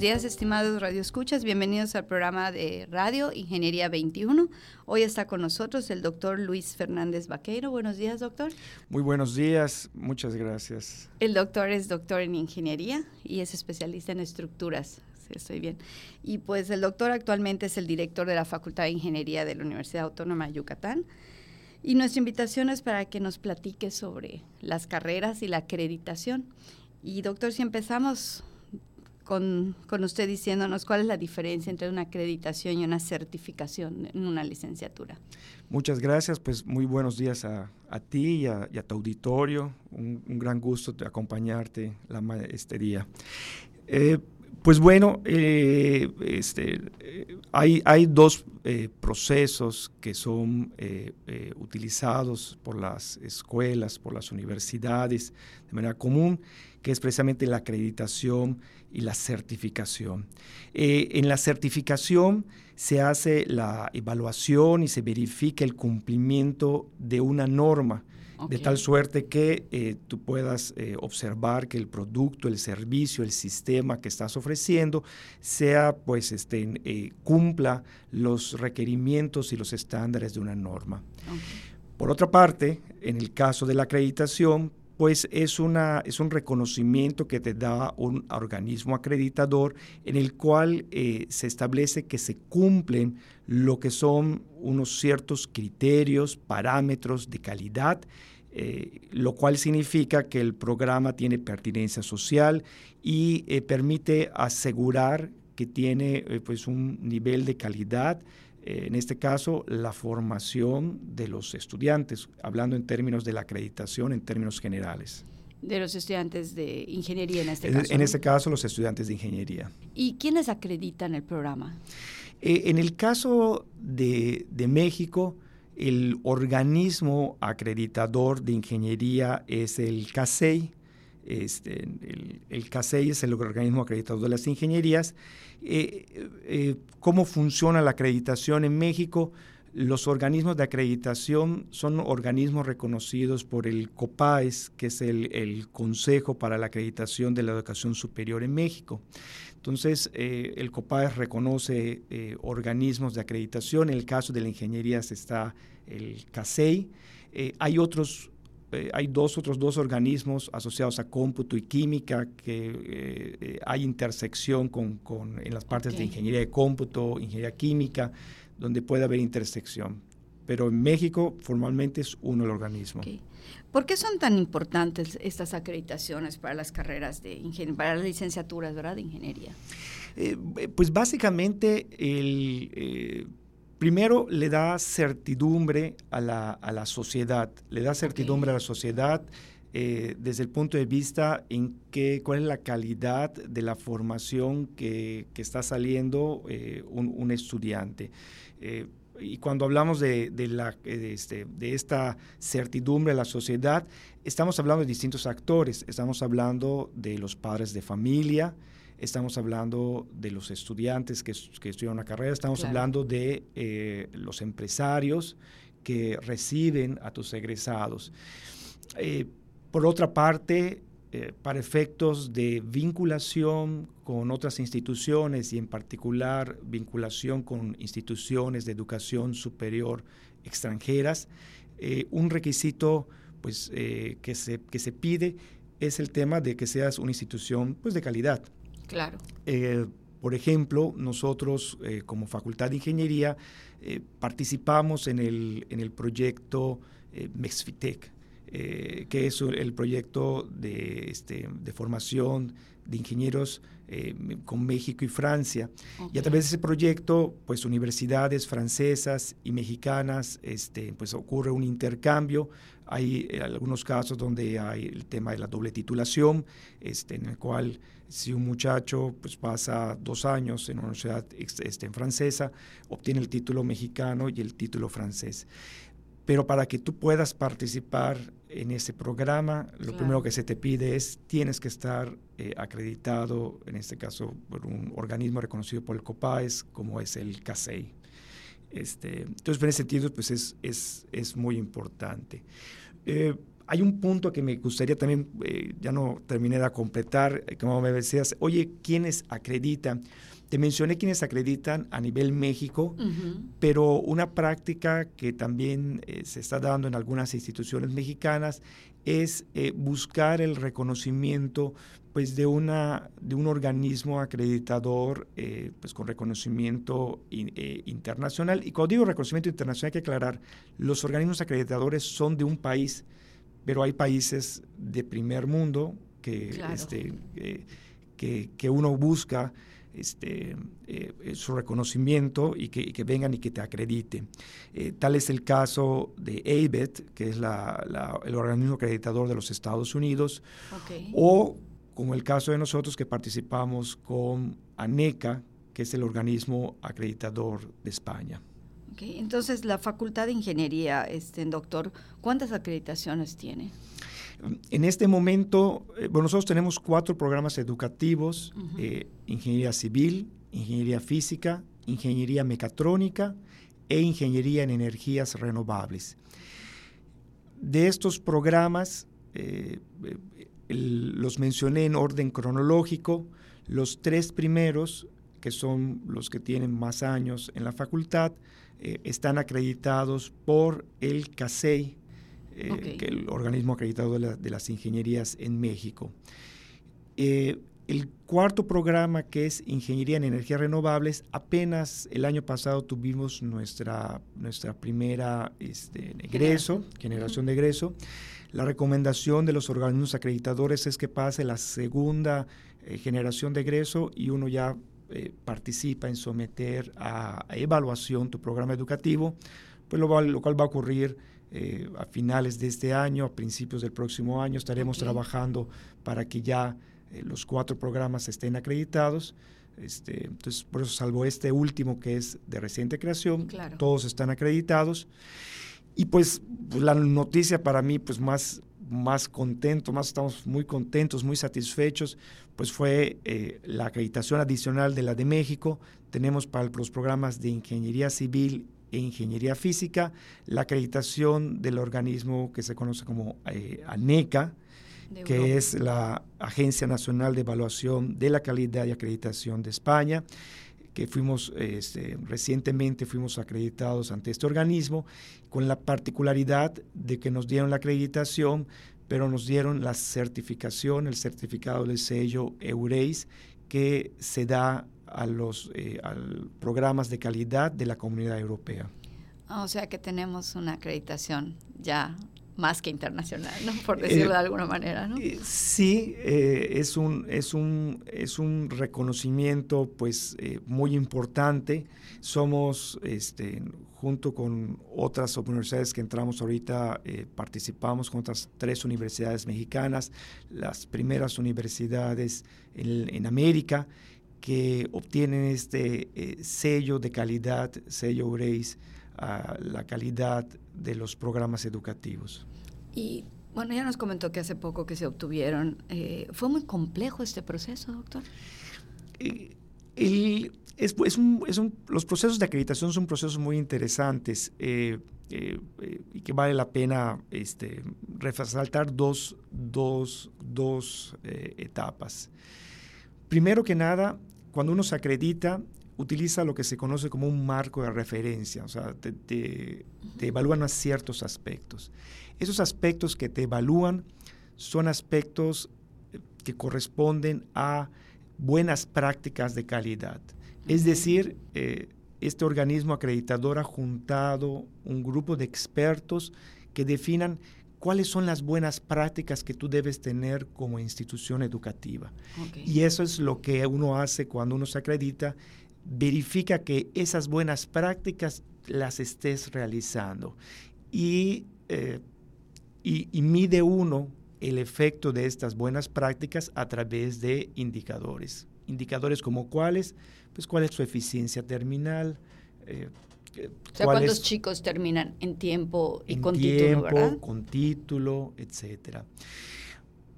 Buenos días, estimados radioescuchas. Bienvenidos al programa de Radio Ingeniería 21. Hoy está con nosotros el doctor Luis Fernández Vaqueiro. Buenos días, doctor. Muy buenos días, muchas gracias. El doctor es doctor en ingeniería y es especialista en estructuras. Sí, estoy bien. Y pues el doctor actualmente es el director de la Facultad de Ingeniería de la Universidad Autónoma de Yucatán. Y nuestra invitación es para que nos platique sobre las carreras y la acreditación. Y doctor, si empezamos con, usted diciéndonos cuál es la diferencia entre una acreditación y una certificación en una licenciatura. Muchas gracias, pues muy buenos días a, a ti y a, tu auditorio. Un, un, gran gusto de acompañarte la maestría. Eh, pues bueno, eh, este, hay, hay, dos eh, procesos que son eh, utilizados por las escuelas, por las universidades de manera común, que es precisamente la acreditación y la certificación. en la certificación se hace la evaluación y se verifica el cumplimiento de una norma Okay. de tal suerte que eh, tú puedas eh, observar que el producto, el servicio, el sistema que estás ofreciendo sea, pues, este, eh, cumpla los requerimientos y los estándares de una norma. Okay. Por otra parte, en el caso de la acreditación, pues es, una, es un reconocimiento que te da un organismo acreditador en el cual eh, se establece que se cumplen lo que son unos ciertos criterios, parámetros de calidad, eh, lo cual significa que el programa tiene pertinencia social y eh, permite asegurar que tiene pues un nivel de calidad en este caso, la formación de los estudiantes, hablando en términos de la acreditación, en términos generales. De los estudiantes de ingeniería en este caso. En, en este caso, los estudiantes de ingeniería. ¿Y quiénes acreditan el programa? Eh, en el caso de, de México, el organismo acreditador de ingeniería es el CASEI, este, el, el CASEI es el organismo acreditador de las ingenierías. Eh, eh, ¿Cómo funciona la acreditación en México? Los organismos de acreditación son organismos reconocidos por el COPAES, que es el, Consejo para la Acreditación de la Educación Superior en México. Entonces, eh, el COPAES reconoce organismos de acreditación. En el caso de la ingeniería está el CASEI. Hay otros eh, hay dos otros dos organismos asociados a cómputo y química que eh, hay intersección con, con, en las partes okay. de ingeniería de cómputo, ingeniería química, donde puede haber intersección. Pero en México formalmente es uno el organismo. Okay. ¿Por qué son tan importantes estas acreditaciones para las carreras de ingeniería, para las licenciaturas ¿verdad? de ingeniería? Eh, pues básicamente el eh, primero le da certidumbre a la, a la sociedad, le da certidumbre okay. a la sociedad eh, desde el punto de vista en qué, cuál es la calidad de la formación que, que está saliendo eh, un, un, estudiante. Eh, y cuando hablamos de, de, la, de, este, de, esta certidumbre a la sociedad, estamos hablando de distintos actores. Estamos hablando de los padres de familia, estamos hablando de los estudiantes que, que estudian una carrera, estamos claro. hablando de eh, los empresarios que reciben a tus egresados. Eh, por otra parte, eh, para efectos de vinculación con otras instituciones y en particular vinculación con instituciones de educación superior extranjeras, eh, un requisito pues, eh, que, se, que se pide es el tema de que seas una institución pues, de calidad. Claro. Eh, por ejemplo, nosotros eh, como Facultad de Ingeniería eh, participamos en el, en el proyecto Mexfitec, que es el proyecto de, este, de formación de ingenieros eh, con México y Francia. Okay. Y a través de ese proyecto, pues universidades francesas y mexicanas, este, pues ocurre un intercambio. Hay algunos casos donde hay el tema de la doble titulación, este, en el cual si un muchacho pues, pasa dos años en una universidad este, en francesa, obtiene el título mexicano y el título francés. Pero para que tú puedas participar en ese programa, lo primero que se te pide es tienes que estar eh, acreditado, en este caso por un organismo reconocido por el COPAES, como es el CASEI. Este, entonces, en ese sentido, pues es, es, es muy importante. Eh, hay un punto que me gustaría también, eh, ya no terminé de completar, como me decías, oye, ¿quiénes acreditan? Te mencioné quienes acreditan a nivel México, pero una práctica que también eh, se está dando en algunas instituciones mexicanas es eh, buscar el reconocimiento pues, de, una, de un organismo acreditador eh, pues, con reconocimiento internacional. Y cuando digo reconocimiento internacional hay que aclarar, los organismos acreditadores son de un país, pero hay países de primer mundo que, este, que, que uno busca este, eh, su reconocimiento y que, vengan y que te acredite. Eh, tal es el caso de ABET, que es el organismo acreditador de los Estados Unidos, o como el caso de nosotros que participamos con ANECA, que es el organismo acreditador de España. Entonces, la Facultad de Ingeniería, este, doctor, ¿cuántas acreditaciones tiene? En este momento, eh, bueno, nosotros tenemos cuatro programas educativos, eh, ingeniería civil, ingeniería física, ingeniería mecatrónica e ingeniería en energías renovables. De estos programas, eh, los mencioné en orden cronológico, los tres primeros, que son los que tienen más años en la facultad, están acreditados por el CASEI, eh, que el organismo acreditado de, las ingenierías en México. Eh, el cuarto programa, que es Ingeniería en Energías Renovables, apenas el año pasado tuvimos nuestra, nuestra primera este, egreso, generación de egreso. La recomendación de los organismos acreditadores es que pase la segunda eh, generación de egreso y uno ya participa en someter a, evaluación tu programa educativo, pues lo, lo cual va a ocurrir eh, a finales de este año, a principios del próximo año, estaremos trabajando para que ya eh, los cuatro programas estén acreditados. Este, entonces, por eso, salvo este último que es de reciente creación, todos están acreditados. Y pues, pues, la noticia para mí, pues más, más contento, más estamos muy contentos, muy satisfechos, pues fue eh, la acreditación adicional de la de México. Tenemos para los programas de ingeniería civil e ingeniería física, la acreditación del organismo que se conoce como eh, ANECA, que es la Agencia Nacional de Evaluación de la Calidad y Acreditación de España, que fuimos este, recientemente fuimos acreditados ante este organismo, con la particularidad de que nos dieron la acreditación, pero nos dieron la certificación, el certificado del sello EUREIS, que se da a los eh, programas de calidad de la comunidad europea. Ah, o sea que tenemos una acreditación ya más que internacional, ¿no? por eh, decirlo de alguna manera. ¿no? Eh, sí, es, un, es, un, es un reconocimiento pues, muy importante. Somos, este, junto con otras universidades que entramos ahorita, participamos con otras tres universidades mexicanas, las primeras universidades en, en América que obtienen este eh, sello de calidad, sello GRACE, a la calidad de los programas educativos. Y bueno, ya nos comentó que hace poco que se obtuvieron. Eh, ¿Fue muy complejo este proceso, doctor? Eh, es, un, es un, los procesos de acreditación son procesos muy interesantes y que vale la pena este, resaltar dos, dos, dos etapas. Primero que nada, cuando uno se acredita, utiliza lo que se conoce como un marco de referencia, o sea, te, evalúan a ciertos aspectos. Esos aspectos que te evalúan son aspectos eh, que corresponden a buenas prácticas de calidad. Es decir, eh, este organismo acreditador ha juntado un grupo de expertos que definan cuáles son las buenas prácticas que tú debes tener como institución educativa. Y eso es lo que uno hace cuando uno se acredita, verifica que esas buenas prácticas las estés realizando y, eh, y, mide uno el efecto de estas buenas prácticas a través de indicadores. Indicadores como cuáles, pues cuál es su eficiencia terminal, eh, o sea, ¿cuántos chicos terminan en tiempo y con título, ¿verdad? con título, etcétera.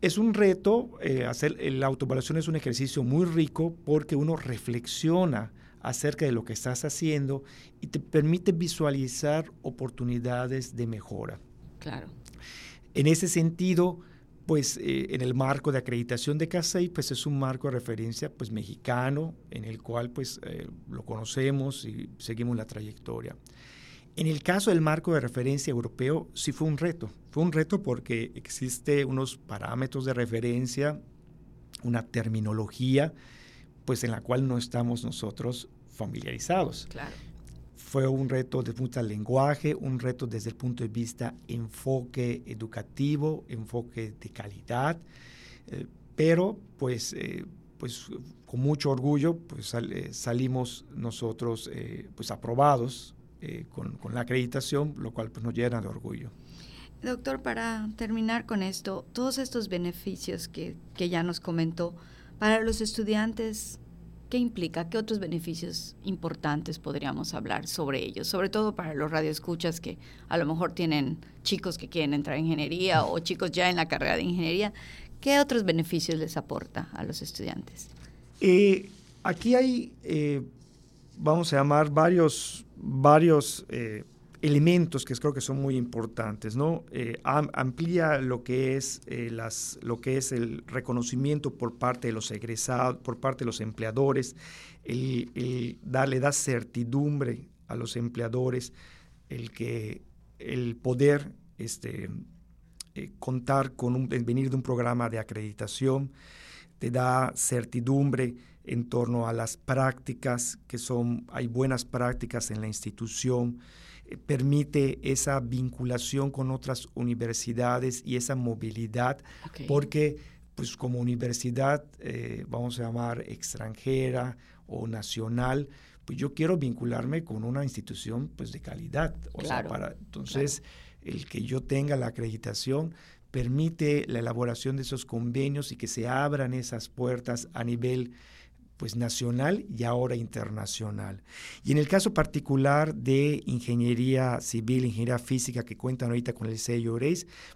Es un reto, eh, hacer la autoevaluación es un ejercicio muy rico porque uno reflexiona acerca de lo que estás haciendo y te permite visualizar oportunidades de mejora. Claro. En ese sentido, pues eh, en el marco de acreditación de CASEI, pues es un marco de referencia pues mexicano en el cual pues eh, lo conocemos y seguimos la trayectoria. En el caso del marco de referencia europeo sí fue un reto, fue un reto porque existe unos parámetros de referencia, una terminología pues en la cual no estamos nosotros familiarizados. Claro fue un reto desde el punto de lenguaje, un reto desde el punto de vista enfoque educativo, enfoque de calidad, eh, pero pues, eh, pues con mucho orgullo pues eh, salimos nosotros pues aprobados con, con, la acreditación, lo cual pues nos llena de orgullo. Doctor, para terminar con esto, todos estos beneficios que, que ya nos comentó, para los estudiantes ¿Qué implica? ¿Qué otros beneficios importantes podríamos hablar sobre ellos? Sobre todo para los radioescuchas que a lo mejor tienen chicos que quieren entrar en ingeniería o chicos ya en la carrera de ingeniería. ¿Qué otros beneficios les aporta a los estudiantes? Eh, aquí hay, eh, vamos a llamar, varios, varios eh, elementos que creo que son muy importantes, ¿no? Eh, amplía lo que es eh, las, lo que es el reconocimiento por parte de los egresados, por parte de los empleadores, el, darle da certidumbre a los empleadores, el que el poder este, eh, contar con un, venir de un programa de acreditación, te da certidumbre en torno a las prácticas, que son, hay buenas prácticas en la institución, permite esa vinculación con otras universidades y esa movilidad, porque pues como universidad, eh, vamos a llamar extranjera o nacional, pues yo quiero vincularme con una institución pues de calidad. O sea, para, entonces, el que yo tenga la acreditación permite la elaboración de esos convenios y que se abran esas puertas a nivel pues nacional y ahora internacional. Y en el caso particular de ingeniería civil, ingeniería física que cuentan ahorita con el sello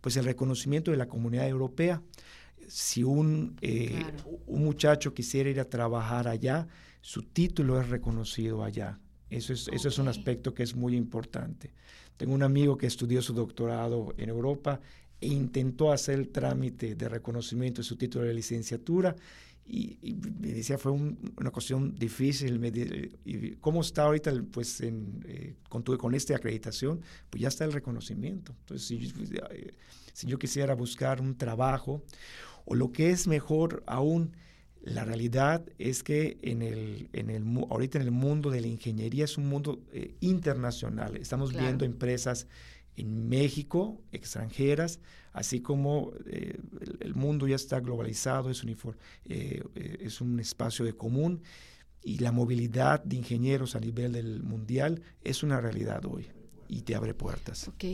pues el reconocimiento de la comunidad europea. Si un, eh, un muchacho quisiera ir a trabajar allá, su título es reconocido allá. Eso es, eso es un aspecto que es muy importante. Tengo un amigo que estudió su doctorado en Europa e intentó hacer el trámite de reconocimiento de su título de licenciatura y, me decía, fue una cuestión difícil. y ¿Cómo está ahorita pues, en, eh, con, con esta acreditación? Pues ya está el reconocimiento. Entonces, si, eh, si, yo quisiera buscar un trabajo, o lo que es mejor aún, la realidad es que en el, en el, ahorita en el mundo de la ingeniería es un mundo eh, internacional. Estamos viendo empresas en México, extranjeras, así como eh, el, mundo ya está globalizado, es un, eh, eh, es un espacio de común y la movilidad de ingenieros a nivel del mundial es una realidad hoy y te abre puertas. Ok,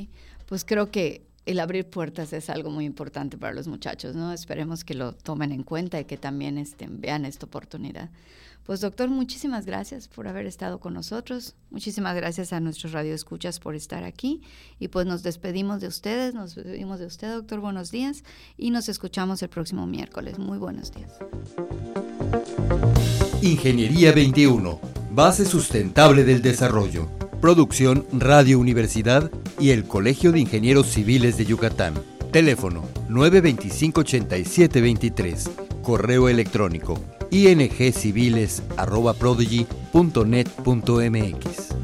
pues creo que el abrir puertas es algo muy importante para los muchachos, ¿no? Esperemos que lo tomen en cuenta y que también estén, vean esta oportunidad. Pues doctor, muchísimas gracias por haber estado con nosotros. Muchísimas gracias a nuestros radioescuchas por estar aquí. Y pues nos despedimos de ustedes, nos despedimos de usted, doctor. Buenos días. Y nos escuchamos el próximo miércoles. Muy buenos días. Ingeniería 21, base sustentable del desarrollo. Producción Radio Universidad y el Colegio de Ingenieros Civiles de Yucatán. Teléfono 925-8723. Correo electrónico ingciviles.prodigy.net.mx.